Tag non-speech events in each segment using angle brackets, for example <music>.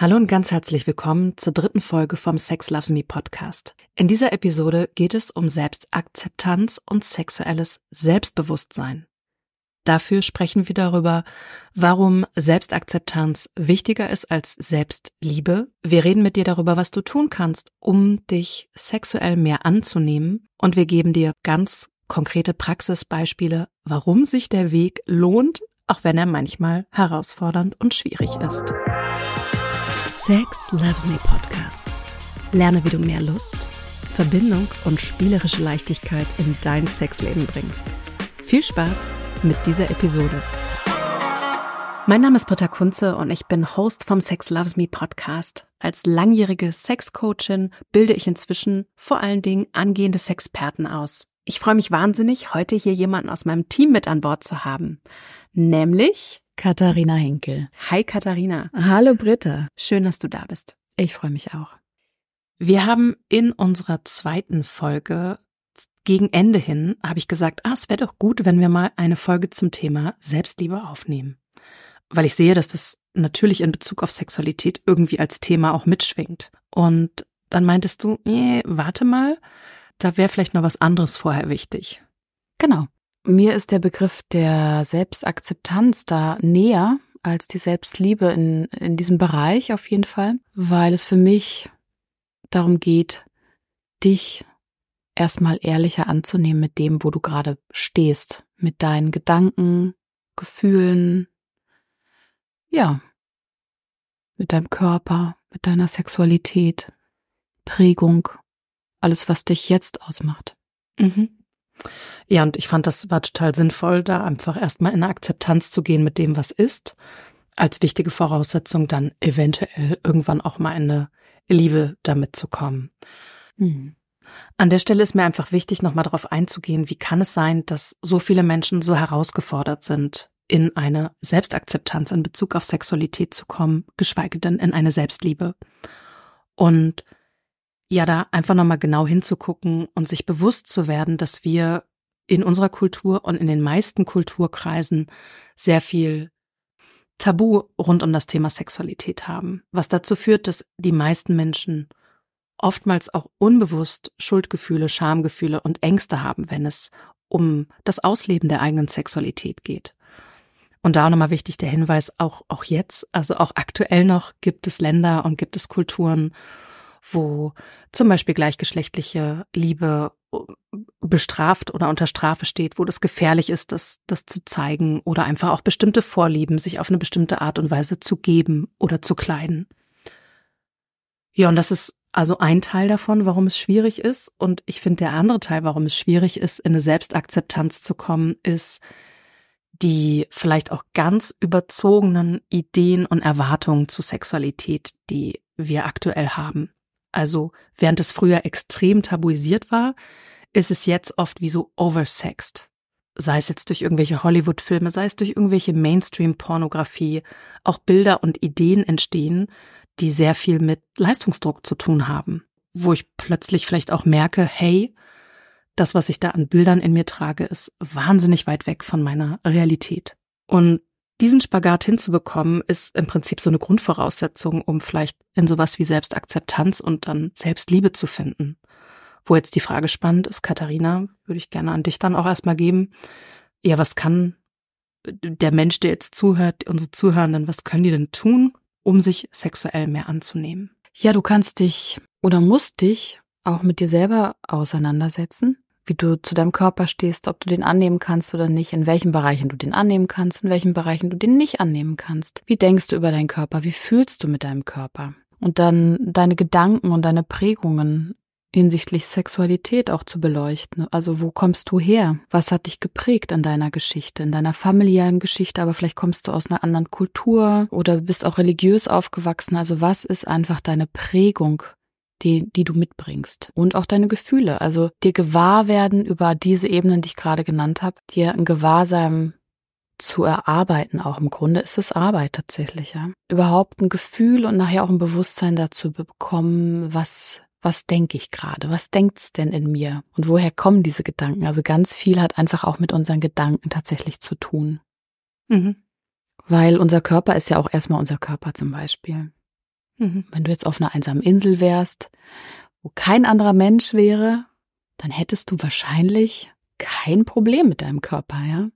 Hallo und ganz herzlich willkommen zur dritten Folge vom Sex Loves Me Podcast. In dieser Episode geht es um Selbstakzeptanz und sexuelles Selbstbewusstsein. Dafür sprechen wir darüber, warum Selbstakzeptanz wichtiger ist als Selbstliebe. Wir reden mit dir darüber, was du tun kannst, um dich sexuell mehr anzunehmen. Und wir geben dir ganz konkrete Praxisbeispiele, warum sich der Weg lohnt, auch wenn er manchmal herausfordernd und schwierig ist. Sex Loves Me Podcast. Lerne, wie du mehr Lust, Verbindung und spielerische Leichtigkeit in dein Sexleben bringst. Viel Spaß mit dieser Episode. Mein Name ist Britta Kunze und ich bin Host vom Sex Loves Me Podcast. Als langjährige Sexcoachin bilde ich inzwischen vor allen Dingen angehende Sexperten aus. Ich freue mich wahnsinnig, heute hier jemanden aus meinem Team mit an Bord zu haben. Nämlich Katharina Henkel. Hi Katharina. Hallo Britta. Schön, dass du da bist. Ich freue mich auch. Wir haben in unserer zweiten Folge gegen Ende hin, habe ich gesagt, ah, es wäre doch gut, wenn wir mal eine Folge zum Thema Selbstliebe aufnehmen. Weil ich sehe, dass das natürlich in Bezug auf Sexualität irgendwie als Thema auch mitschwingt. Und dann meintest du, nee, warte mal, da wäre vielleicht noch was anderes vorher wichtig. Genau. Mir ist der Begriff der Selbstakzeptanz da näher als die Selbstliebe in, in diesem Bereich auf jeden Fall, weil es für mich darum geht, dich erstmal ehrlicher anzunehmen mit dem, wo du gerade stehst, mit deinen Gedanken, Gefühlen, ja, mit deinem Körper, mit deiner Sexualität, Prägung, alles, was dich jetzt ausmacht. Mhm. Ja, und ich fand, das war total sinnvoll, da einfach erstmal in eine Akzeptanz zu gehen mit dem, was ist, als wichtige Voraussetzung dann eventuell irgendwann auch mal eine Liebe damit zu kommen. Mhm. An der Stelle ist mir einfach wichtig, nochmal darauf einzugehen, wie kann es sein, dass so viele Menschen so herausgefordert sind, in eine Selbstakzeptanz in Bezug auf Sexualität zu kommen, geschweige denn in eine Selbstliebe. Und ja, da einfach nochmal genau hinzugucken und sich bewusst zu werden, dass wir in unserer Kultur und in den meisten Kulturkreisen sehr viel Tabu rund um das Thema Sexualität haben, was dazu führt, dass die meisten Menschen oftmals auch unbewusst Schuldgefühle, Schamgefühle und Ängste haben, wenn es um das Ausleben der eigenen Sexualität geht. Und da nochmal wichtig der Hinweis, auch, auch jetzt, also auch aktuell noch gibt es Länder und gibt es Kulturen, wo zum Beispiel gleichgeschlechtliche Liebe äh, bestraft oder unter Strafe steht, wo das gefährlich ist, das, das zu zeigen oder einfach auch bestimmte Vorlieben, sich auf eine bestimmte Art und Weise zu geben oder zu kleiden. Ja, und das ist also ein Teil davon, warum es schwierig ist. Und ich finde, der andere Teil, warum es schwierig ist, in eine Selbstakzeptanz zu kommen, ist die vielleicht auch ganz überzogenen Ideen und Erwartungen zu Sexualität, die wir aktuell haben. Also während es früher extrem tabuisiert war, ist es jetzt oft wie so oversexed. Sei es jetzt durch irgendwelche Hollywood-Filme, sei es durch irgendwelche Mainstream-Pornografie, auch Bilder und Ideen entstehen, die sehr viel mit Leistungsdruck zu tun haben, wo ich plötzlich vielleicht auch merke, hey, das, was ich da an Bildern in mir trage, ist wahnsinnig weit weg von meiner Realität. Und diesen Spagat hinzubekommen, ist im Prinzip so eine Grundvoraussetzung, um vielleicht in sowas wie Selbstakzeptanz und dann Selbstliebe zu finden. Wo jetzt die Frage spannend ist, Katharina, würde ich gerne an dich dann auch erstmal geben. Ja, was kann der Mensch, der jetzt zuhört, unsere Zuhörenden, was können die denn tun, um sich sexuell mehr anzunehmen? Ja, du kannst dich oder musst dich auch mit dir selber auseinandersetzen wie du zu deinem Körper stehst, ob du den annehmen kannst oder nicht, in welchen Bereichen du den annehmen kannst, in welchen Bereichen du den nicht annehmen kannst. Wie denkst du über deinen Körper? Wie fühlst du mit deinem Körper? Und dann deine Gedanken und deine Prägungen hinsichtlich Sexualität auch zu beleuchten. Also wo kommst du her? Was hat dich geprägt in deiner Geschichte, in deiner familiären Geschichte, aber vielleicht kommst du aus einer anderen Kultur oder bist auch religiös aufgewachsen. Also was ist einfach deine Prägung die, die du mitbringst und auch deine Gefühle. Also dir gewahr werden über diese Ebenen, die ich gerade genannt habe, dir ein Gewahrsein zu erarbeiten, auch im Grunde ist es Arbeit tatsächlich, ja. Überhaupt ein Gefühl und nachher auch ein Bewusstsein dazu bekommen, was was denke ich gerade? Was denkt's denn in mir? Und woher kommen diese Gedanken? Also ganz viel hat einfach auch mit unseren Gedanken tatsächlich zu tun. Mhm. Weil unser Körper ist ja auch erstmal unser Körper zum Beispiel. Mhm. Wenn du jetzt auf einer einsamen Insel wärst, wo kein anderer Mensch wäre, dann hättest du wahrscheinlich kein Problem mit deinem Körper, ja?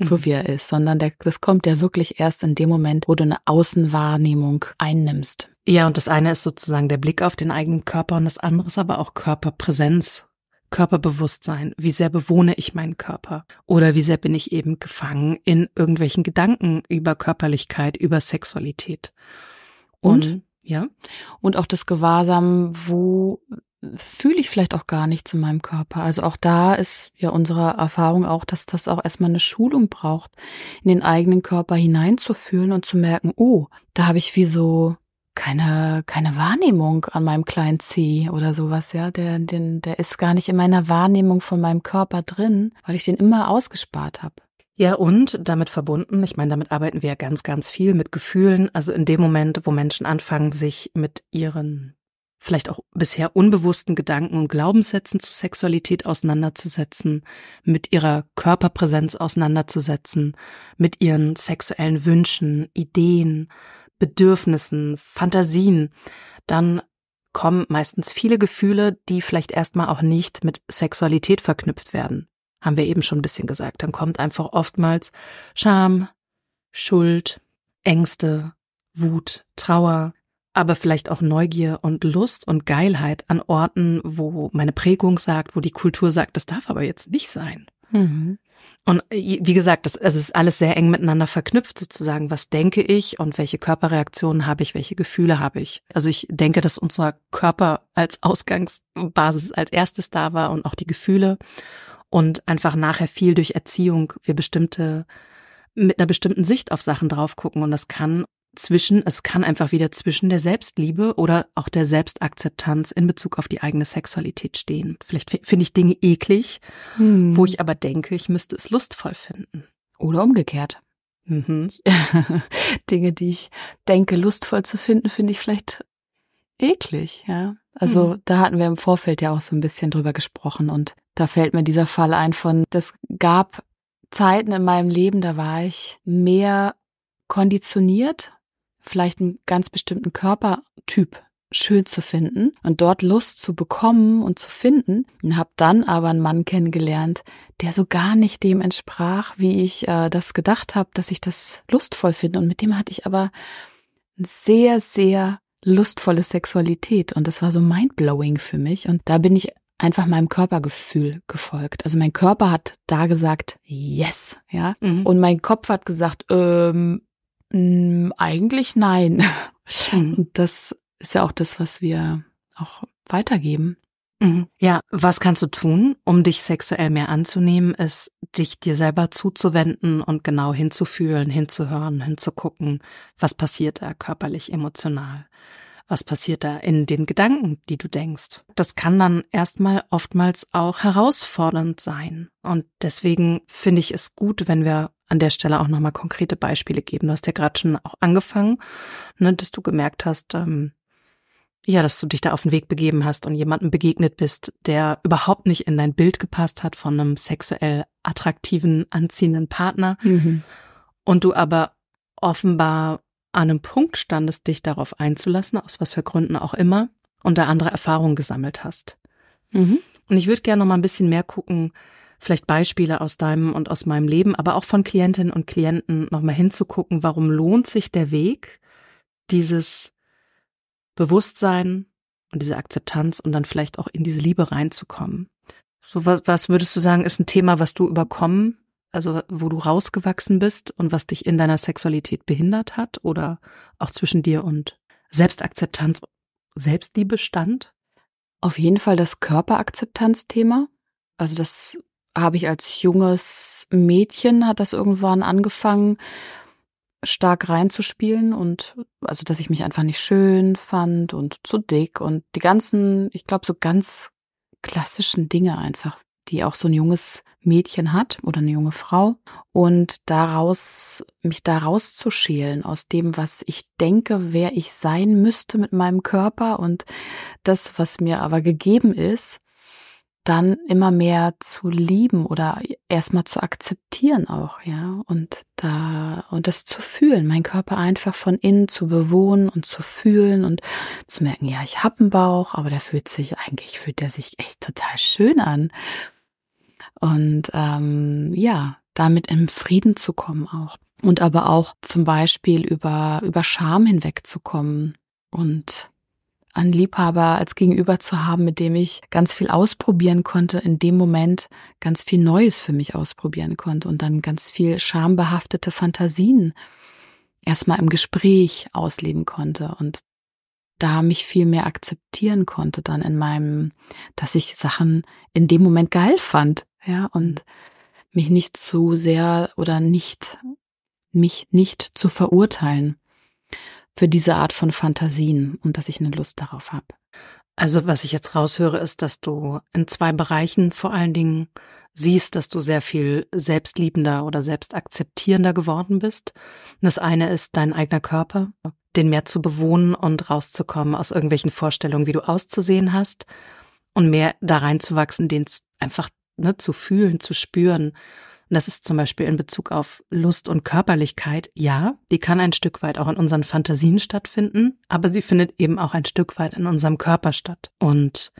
So mhm. wie er ist, sondern der, das kommt ja wirklich erst in dem Moment, wo du eine Außenwahrnehmung einnimmst. Ja, und das eine ist sozusagen der Blick auf den eigenen Körper und das andere ist aber auch Körperpräsenz. Körperbewusstsein, wie sehr bewohne ich meinen Körper oder wie sehr bin ich eben gefangen in irgendwelchen Gedanken über Körperlichkeit, über Sexualität. Und, und ja. Und auch das Gewahrsam, wo fühle ich vielleicht auch gar nichts in meinem Körper. Also auch da ist ja unsere Erfahrung auch, dass das auch erstmal eine Schulung braucht, in den eigenen Körper hineinzufühlen und zu merken, oh, da habe ich wie so keine, keine Wahrnehmung an meinem kleinen C oder sowas, ja. Der, den, der ist gar nicht in meiner Wahrnehmung von meinem Körper drin, weil ich den immer ausgespart habe. Ja, und damit verbunden, ich meine, damit arbeiten wir ja ganz, ganz viel mit Gefühlen. Also in dem Moment, wo Menschen anfangen, sich mit ihren vielleicht auch bisher unbewussten Gedanken und Glaubenssätzen zu Sexualität auseinanderzusetzen, mit ihrer Körperpräsenz auseinanderzusetzen, mit ihren sexuellen Wünschen, Ideen, Bedürfnissen, Fantasien, dann kommen meistens viele Gefühle, die vielleicht erstmal auch nicht mit Sexualität verknüpft werden. Haben wir eben schon ein bisschen gesagt. Dann kommt einfach oftmals Scham, Schuld, Ängste, Wut, Trauer, aber vielleicht auch Neugier und Lust und Geilheit an Orten, wo meine Prägung sagt, wo die Kultur sagt, das darf aber jetzt nicht sein. Mhm. Und äh, wie gesagt, das, also es ist alles sehr eng miteinander verknüpft sozusagen. Was denke ich und welche Körperreaktionen habe ich, welche Gefühle habe ich? Also ich denke, dass unser Körper als Ausgangsbasis als erstes da war und auch die Gefühle und einfach nachher viel durch Erziehung wir bestimmte mit einer bestimmten Sicht auf Sachen drauf gucken und das kann zwischen, es kann einfach wieder zwischen der Selbstliebe oder auch der Selbstakzeptanz in Bezug auf die eigene Sexualität stehen. Vielleicht finde ich Dinge eklig, hm. wo ich aber denke, ich müsste es lustvoll finden. Oder umgekehrt. Mhm. <laughs> Dinge, die ich denke, lustvoll zu finden, finde ich vielleicht eklig, ja. Also hm. da hatten wir im Vorfeld ja auch so ein bisschen drüber gesprochen und da fällt mir dieser Fall ein von, das gab Zeiten in meinem Leben, da war ich mehr konditioniert vielleicht einen ganz bestimmten Körpertyp schön zu finden und dort Lust zu bekommen und zu finden und habe dann aber einen Mann kennengelernt, der so gar nicht dem entsprach, wie ich äh, das gedacht habe, dass ich das lustvoll finde. Und mit dem hatte ich aber sehr sehr lustvolle Sexualität und das war so mindblowing für mich. Und da bin ich einfach meinem Körpergefühl gefolgt. Also mein Körper hat da gesagt, yes, ja, mhm. und mein Kopf hat gesagt, ähm, Mm, eigentlich nein. Mhm. Und das ist ja auch das, was wir auch weitergeben. Mhm. Ja, was kannst du tun, um dich sexuell mehr anzunehmen, ist, dich dir selber zuzuwenden und genau hinzufühlen, hinzuhören, hinzugucken, was passiert da körperlich, emotional. Was passiert da in den Gedanken, die du denkst? Das kann dann erstmal oftmals auch herausfordernd sein. Und deswegen finde ich es gut, wenn wir an der Stelle auch nochmal konkrete Beispiele geben. Du hast ja gerade schon auch angefangen, ne, dass du gemerkt hast, ähm, ja, dass du dich da auf den Weg begeben hast und jemandem begegnet bist, der überhaupt nicht in dein Bild gepasst hat von einem sexuell attraktiven, anziehenden Partner. Mhm. Und du aber offenbar an einem Punkt standest, dich darauf einzulassen, aus was für Gründen auch immer, und da andere Erfahrungen gesammelt hast. Mhm. Und ich würde gerne noch mal ein bisschen mehr gucken, vielleicht Beispiele aus deinem und aus meinem Leben, aber auch von Klientinnen und Klienten nochmal hinzugucken, warum lohnt sich der Weg, dieses Bewusstsein und diese Akzeptanz und dann vielleicht auch in diese Liebe reinzukommen. So was, was würdest du sagen, ist ein Thema, was du überkommen, also wo du rausgewachsen bist und was dich in deiner Sexualität behindert hat oder auch zwischen dir und Selbstakzeptanz, Selbstliebe stand? Auf jeden Fall das Körperakzeptanzthema. Also das habe ich als junges Mädchen, hat das irgendwann angefangen, stark reinzuspielen und also, dass ich mich einfach nicht schön fand und zu dick und die ganzen, ich glaube, so ganz klassischen Dinge einfach, die auch so ein junges Mädchen hat oder eine junge Frau und daraus, mich da rauszuschälen aus dem, was ich denke, wer ich sein müsste mit meinem Körper und das, was mir aber gegeben ist, dann immer mehr zu lieben oder erstmal zu akzeptieren auch, ja, und da, und das zu fühlen, mein Körper einfach von innen zu bewohnen und zu fühlen und zu merken, ja, ich habe einen Bauch, aber der fühlt sich eigentlich, fühlt der sich echt total schön an. Und ähm, ja, damit im Frieden zu kommen auch. Und aber auch zum Beispiel über, über Scham hinwegzukommen und einen Liebhaber als Gegenüber zu haben, mit dem ich ganz viel ausprobieren konnte, in dem Moment ganz viel Neues für mich ausprobieren konnte und dann ganz viel schambehaftete Fantasien erstmal im Gespräch ausleben konnte und da mich viel mehr akzeptieren konnte dann in meinem, dass ich Sachen in dem Moment geil fand, ja, und mich nicht zu sehr oder nicht, mich nicht zu verurteilen für diese Art von Fantasien und dass ich eine Lust darauf habe. Also was ich jetzt raushöre, ist, dass du in zwei Bereichen vor allen Dingen siehst, dass du sehr viel selbstliebender oder selbstakzeptierender geworden bist. Und das eine ist dein eigener Körper, den mehr zu bewohnen und rauszukommen aus irgendwelchen Vorstellungen, wie du auszusehen hast und mehr da reinzuwachsen, den einfach ne, zu fühlen, zu spüren und das ist zum Beispiel in Bezug auf Lust und Körperlichkeit. Ja, die kann ein Stück weit auch in unseren Fantasien stattfinden, aber sie findet eben auch ein Stück weit in unserem Körper statt. Und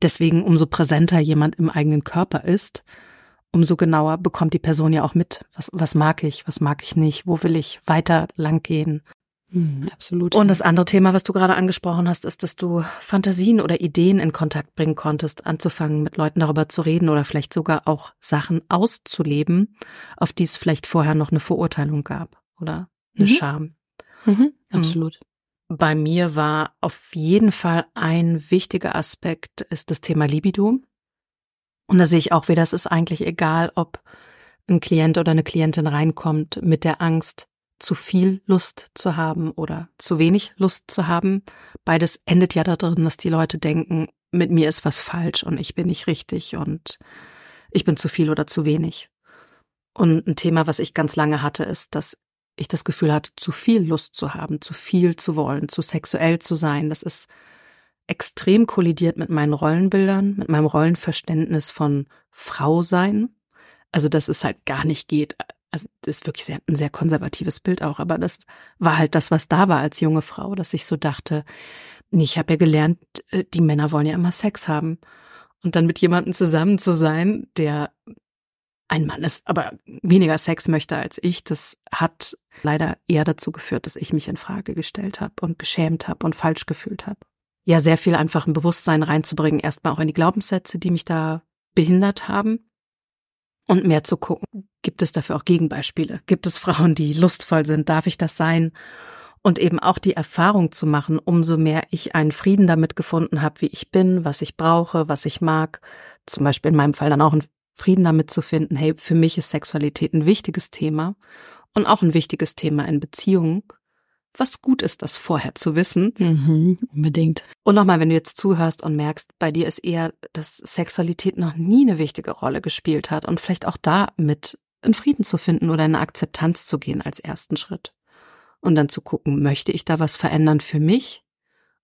deswegen, umso präsenter jemand im eigenen Körper ist, umso genauer bekommt die Person ja auch mit, was, was mag ich, was mag ich nicht, wo will ich weiter lang gehen, hm, absolut. Und das andere Thema, was du gerade angesprochen hast, ist, dass du Fantasien oder Ideen in Kontakt bringen konntest, anzufangen, mit Leuten darüber zu reden oder vielleicht sogar auch Sachen auszuleben, auf die es vielleicht vorher noch eine Verurteilung gab oder eine mhm. Scham. Mhm, hm. absolut. Bei mir war auf jeden Fall ein wichtiger Aspekt ist das Thema Libido. Und da sehe ich auch wieder, es ist eigentlich egal, ob ein Klient oder eine Klientin reinkommt mit der Angst, zu viel Lust zu haben oder zu wenig Lust zu haben. Beides endet ja darin, dass die Leute denken, mit mir ist was falsch und ich bin nicht richtig und ich bin zu viel oder zu wenig. Und ein Thema, was ich ganz lange hatte, ist, dass ich das Gefühl hatte, zu viel Lust zu haben, zu viel zu wollen, zu sexuell zu sein. Das ist extrem kollidiert mit meinen Rollenbildern, mit meinem Rollenverständnis von Frau sein. Also, dass es halt gar nicht geht, also das ist wirklich sehr, ein sehr konservatives Bild auch, aber das war halt das, was da war als junge Frau, dass ich so dachte, nee, ich habe ja gelernt, äh, die Männer wollen ja immer Sex haben. Und dann mit jemandem zusammen zu sein, der ein Mann ist, aber weniger Sex möchte als ich, das hat leider eher dazu geführt, dass ich mich in Frage gestellt habe und geschämt habe und falsch gefühlt habe. Ja, sehr viel einfach ein Bewusstsein reinzubringen, erstmal auch in die Glaubenssätze, die mich da behindert haben und mehr zu gucken. Gibt es dafür auch Gegenbeispiele? Gibt es Frauen, die lustvoll sind? Darf ich das sein? Und eben auch die Erfahrung zu machen, umso mehr ich einen Frieden damit gefunden habe, wie ich bin, was ich brauche, was ich mag. Zum Beispiel in meinem Fall dann auch einen Frieden damit zu finden, hey, für mich ist Sexualität ein wichtiges Thema und auch ein wichtiges Thema in Beziehungen was gut ist, das vorher zu wissen. Mhm, unbedingt. Und nochmal, wenn du jetzt zuhörst und merkst, bei dir ist eher, dass Sexualität noch nie eine wichtige Rolle gespielt hat und vielleicht auch da mit in Frieden zu finden oder in eine Akzeptanz zu gehen als ersten Schritt. Und dann zu gucken, möchte ich da was verändern für mich?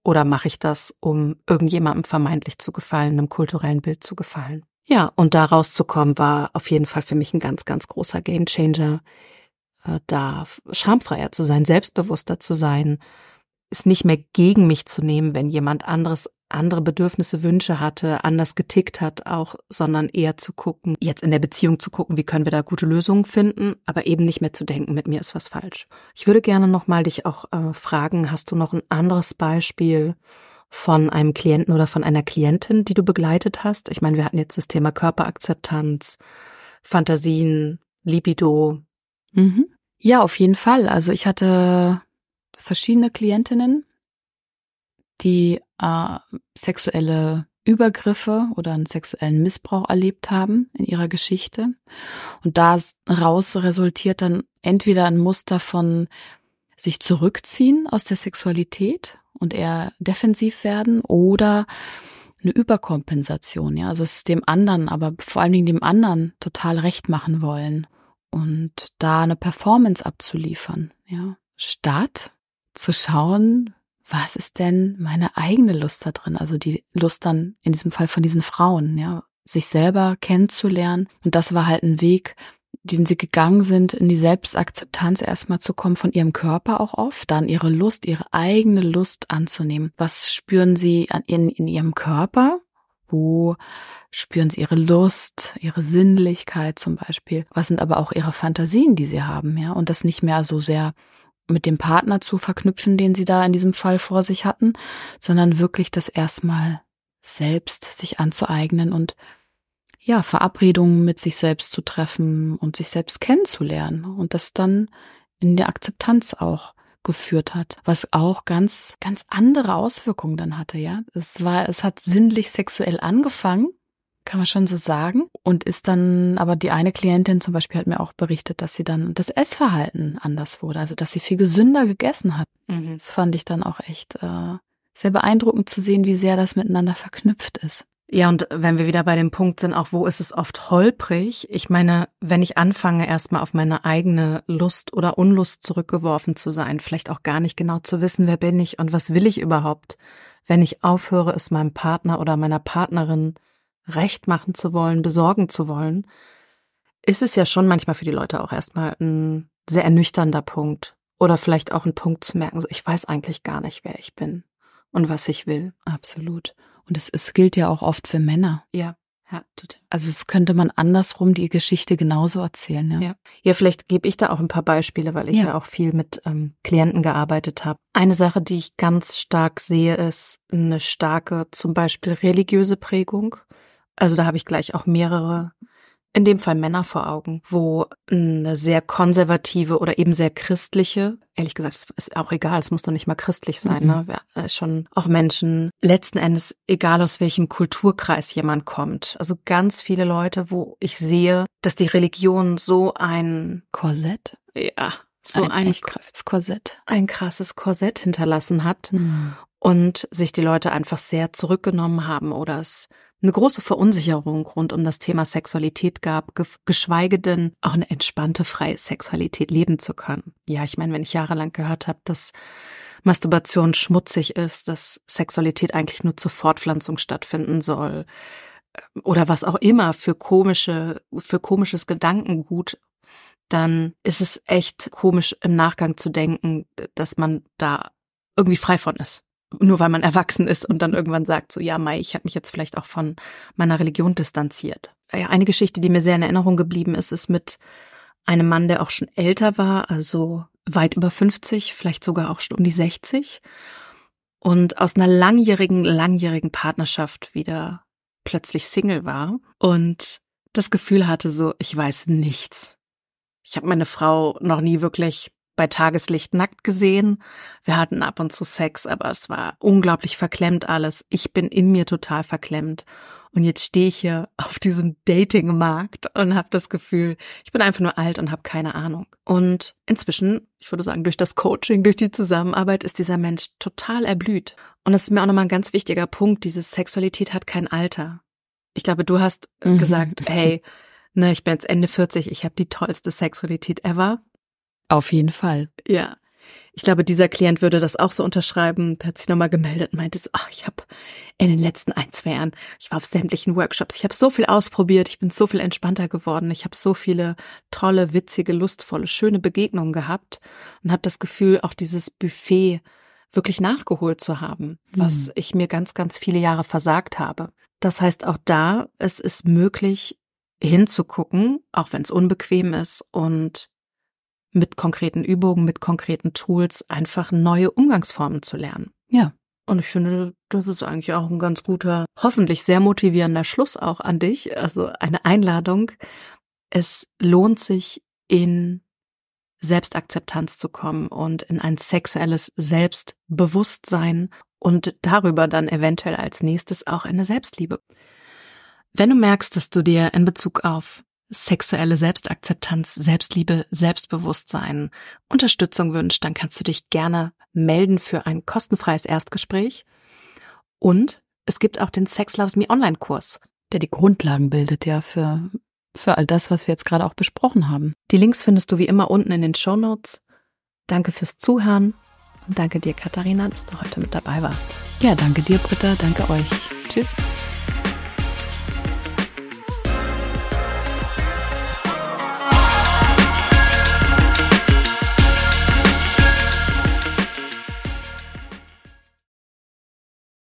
Oder mache ich das, um irgendjemandem vermeintlich zu gefallen, einem kulturellen Bild zu gefallen? Ja, und da rauszukommen war auf jeden Fall für mich ein ganz, ganz großer Gamechanger äh, da schamfreier zu sein, selbstbewusster zu sein, es nicht mehr gegen mich zu nehmen, wenn jemand anderes andere Bedürfnisse, Wünsche hatte, anders getickt hat auch, sondern eher zu gucken, jetzt in der Beziehung zu gucken, wie können wir da gute Lösungen finden, aber eben nicht mehr zu denken, mit mir ist was falsch. Ich würde gerne nochmal dich auch äh, fragen, hast du noch ein anderes Beispiel von einem Klienten oder von einer Klientin, die du begleitet hast? Ich meine, wir hatten jetzt das Thema Körperakzeptanz, Fantasien, Libido. Mhm. Ja, auf jeden Fall. Also ich hatte verschiedene Klientinnen, die äh, sexuelle Übergriffe oder einen sexuellen Missbrauch erlebt haben in ihrer Geschichte. Und daraus resultiert dann entweder ein Muster von sich zurückziehen aus der Sexualität und eher defensiv werden oder eine Überkompensation, ja, also es dem anderen, aber vor allen Dingen dem anderen total recht machen wollen und da eine Performance abzuliefern, ja, statt zu schauen, was ist denn meine eigene Lust da drin, also die Lust dann in diesem Fall von diesen Frauen, ja, sich selber kennenzulernen. Und das war halt ein Weg, den sie gegangen sind, in die Selbstakzeptanz erstmal zu kommen von ihrem Körper auch oft, dann ihre Lust, ihre eigene Lust anzunehmen. Was spüren sie in, in ihrem Körper? Wo spüren sie ihre Lust, ihre Sinnlichkeit zum Beispiel? Was sind aber auch ihre Fantasien, die sie haben, ja? Und das nicht mehr so sehr mit dem Partner zu verknüpfen, den sie da in diesem Fall vor sich hatten, sondern wirklich das erstmal selbst sich anzueignen und ja, Verabredungen mit sich selbst zu treffen und sich selbst kennenzulernen und das dann in der Akzeptanz auch geführt hat, was auch ganz, ganz andere Auswirkungen dann hatte, ja. Es war, es hat sinnlich sexuell angefangen, kann man schon so sagen. Und ist dann, aber die eine Klientin zum Beispiel hat mir auch berichtet, dass sie dann das Essverhalten anders wurde, also dass sie viel gesünder gegessen hat. Mhm. Das fand ich dann auch echt äh, sehr beeindruckend zu sehen, wie sehr das miteinander verknüpft ist. Ja, und wenn wir wieder bei dem Punkt sind, auch wo ist es oft holprig? Ich meine, wenn ich anfange, erstmal auf meine eigene Lust oder Unlust zurückgeworfen zu sein, vielleicht auch gar nicht genau zu wissen, wer bin ich und was will ich überhaupt, wenn ich aufhöre, es meinem Partner oder meiner Partnerin recht machen zu wollen, besorgen zu wollen, ist es ja schon manchmal für die Leute auch erstmal ein sehr ernüchternder Punkt. Oder vielleicht auch ein Punkt zu merken, so ich weiß eigentlich gar nicht, wer ich bin und was ich will. Absolut. Und es, es gilt ja auch oft für Männer. Ja. Ja, total. Also es könnte man andersrum die Geschichte genauso erzählen, ja. Ja, ja vielleicht gebe ich da auch ein paar Beispiele, weil ich ja, ja auch viel mit ähm, Klienten gearbeitet habe. Eine Sache, die ich ganz stark sehe, ist eine starke, zum Beispiel religiöse Prägung. Also da habe ich gleich auch mehrere, in dem Fall Männer vor Augen, wo eine sehr konservative oder eben sehr christliche, ehrlich gesagt, es ist auch egal, es muss doch nicht mal christlich sein, mhm. ne? Ja, schon auch Menschen, letzten Endes, egal aus welchem Kulturkreis jemand kommt. Also ganz viele Leute, wo ich sehe, dass die Religion so ein Korsett, ja, so ein, ein krasses Korsett, ein krasses Korsett hinterlassen hat. Mhm und sich die Leute einfach sehr zurückgenommen haben oder es eine große Verunsicherung rund um das Thema Sexualität gab, geschweige denn auch eine entspannte, freie Sexualität leben zu können. Ja, ich meine, wenn ich jahrelang gehört habe, dass Masturbation schmutzig ist, dass Sexualität eigentlich nur zur Fortpflanzung stattfinden soll äh, oder was auch immer für komische, für komisches Gedankengut, dann ist es echt komisch im Nachgang zu denken, dass man da irgendwie frei von ist nur weil man erwachsen ist und dann irgendwann sagt, so ja, Mai, ich habe mich jetzt vielleicht auch von meiner Religion distanziert. Ja, eine Geschichte, die mir sehr in Erinnerung geblieben ist, ist mit einem Mann, der auch schon älter war, also weit über 50, vielleicht sogar auch schon um die 60 und aus einer langjährigen, langjährigen Partnerschaft wieder plötzlich Single war und das Gefühl hatte so, ich weiß nichts. Ich habe meine Frau noch nie wirklich bei Tageslicht nackt gesehen. Wir hatten ab und zu Sex, aber es war unglaublich verklemmt alles. Ich bin in mir total verklemmt. Und jetzt stehe ich hier <laughs> auf diesem Datingmarkt und habe das Gefühl, ich bin einfach nur alt und habe keine Ahnung. Und inzwischen, ich würde sagen, durch das Coaching, durch die Zusammenarbeit ist dieser Mensch total erblüht. Und das ist mir auch nochmal ein ganz wichtiger Punkt. Diese Sexualität hat kein Alter. Ich glaube, du hast mhm. gesagt, hey, ne, ich bin jetzt Ende 40, ich habe die tollste Sexualität ever. Auf jeden Fall. Ja. Ich glaube, dieser Klient würde das auch so unterschreiben. Der hat sich nochmal gemeldet und meinte so, ach, ich habe in den letzten ein, zwei Jahren, ich war auf sämtlichen Workshops, ich habe so viel ausprobiert, ich bin so viel entspannter geworden, ich habe so viele tolle, witzige, lustvolle, schöne Begegnungen gehabt und habe das Gefühl, auch dieses Buffet wirklich nachgeholt zu haben, was mhm. ich mir ganz, ganz viele Jahre versagt habe. Das heißt, auch da, es ist möglich, hinzugucken, auch wenn es unbequem ist und mit konkreten Übungen, mit konkreten Tools einfach neue Umgangsformen zu lernen. Ja. Und ich finde, das ist eigentlich auch ein ganz guter, hoffentlich sehr motivierender Schluss auch an dich. Also eine Einladung. Es lohnt sich in Selbstakzeptanz zu kommen und in ein sexuelles Selbstbewusstsein und darüber dann eventuell als nächstes auch eine Selbstliebe. Wenn du merkst, dass du dir in Bezug auf sexuelle Selbstakzeptanz, Selbstliebe, Selbstbewusstsein Unterstützung wünscht, dann kannst du dich gerne melden für ein kostenfreies Erstgespräch. Und es gibt auch den Sex Loves Me Online-Kurs. Der die Grundlagen bildet ja für, für all das, was wir jetzt gerade auch besprochen haben. Die Links findest du wie immer unten in den Show Notes. Danke fürs Zuhören und danke dir, Katharina, dass du heute mit dabei warst. Ja, danke dir, Britta. Danke euch. Tschüss.